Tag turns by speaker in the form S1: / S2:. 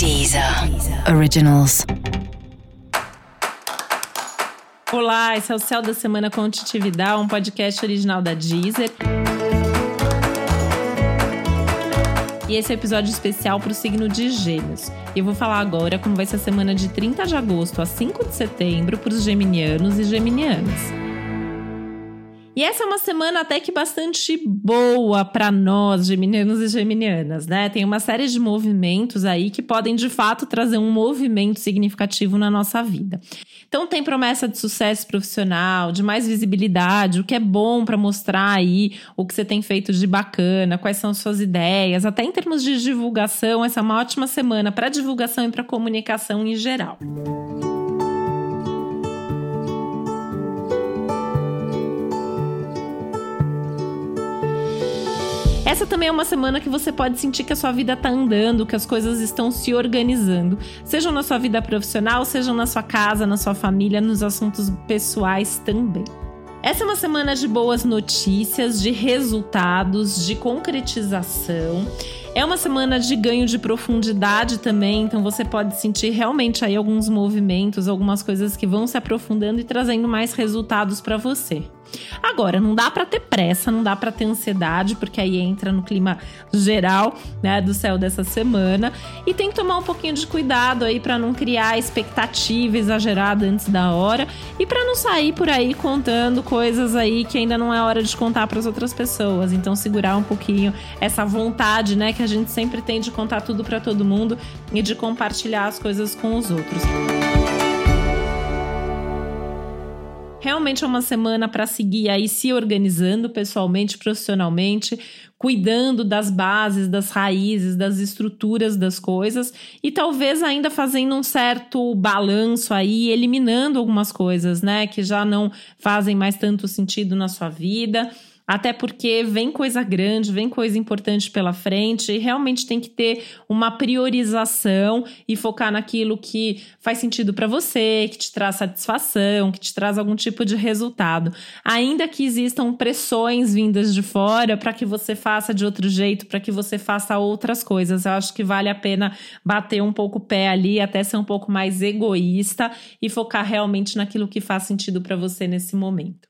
S1: Deezer Originals.
S2: Olá, esse é o Céu da Semana com Titividade, um podcast original da Deezer. E esse é um episódio especial para o signo de Gêmeos. E eu vou falar agora como vai ser a semana de 30 de agosto a 5 de setembro para os geminianos e geminianas. E essa é uma semana até que bastante boa para nós, geminianos e geminianas, né? Tem uma série de movimentos aí que podem de fato trazer um movimento significativo na nossa vida. Então tem promessa de sucesso profissional, de mais visibilidade, o que é bom para mostrar aí o que você tem feito de bacana, quais são suas ideias, até em termos de divulgação, essa é uma ótima semana para divulgação e para comunicação em geral. Essa também é uma semana que você pode sentir que a sua vida tá andando, que as coisas estão se organizando, sejam na sua vida profissional, sejam na sua casa, na sua família, nos assuntos pessoais também. Essa é uma semana de boas notícias, de resultados, de concretização. É uma semana de ganho de profundidade também, então você pode sentir realmente aí alguns movimentos, algumas coisas que vão se aprofundando e trazendo mais resultados para você. Agora, não dá para ter pressa, não dá para ter ansiedade, porque aí entra no clima geral, né, do céu dessa semana, e tem que tomar um pouquinho de cuidado aí para não criar expectativa exagerada antes da hora e para não sair por aí contando coisas aí que ainda não é hora de contar para as outras pessoas. Então, segurar um pouquinho essa vontade, né, que a gente sempre tem de contar tudo para todo mundo e de compartilhar as coisas com os outros. Realmente é uma semana para seguir aí se organizando pessoalmente, profissionalmente, cuidando das bases, das raízes, das estruturas das coisas e talvez ainda fazendo um certo balanço aí, eliminando algumas coisas, né, que já não fazem mais tanto sentido na sua vida até porque vem coisa grande, vem coisa importante pela frente, e realmente tem que ter uma priorização e focar naquilo que faz sentido para você, que te traz satisfação, que te traz algum tipo de resultado. Ainda que existam pressões vindas de fora para que você faça de outro jeito, para que você faça outras coisas. Eu acho que vale a pena bater um pouco o pé ali, até ser um pouco mais egoísta e focar realmente naquilo que faz sentido para você nesse momento.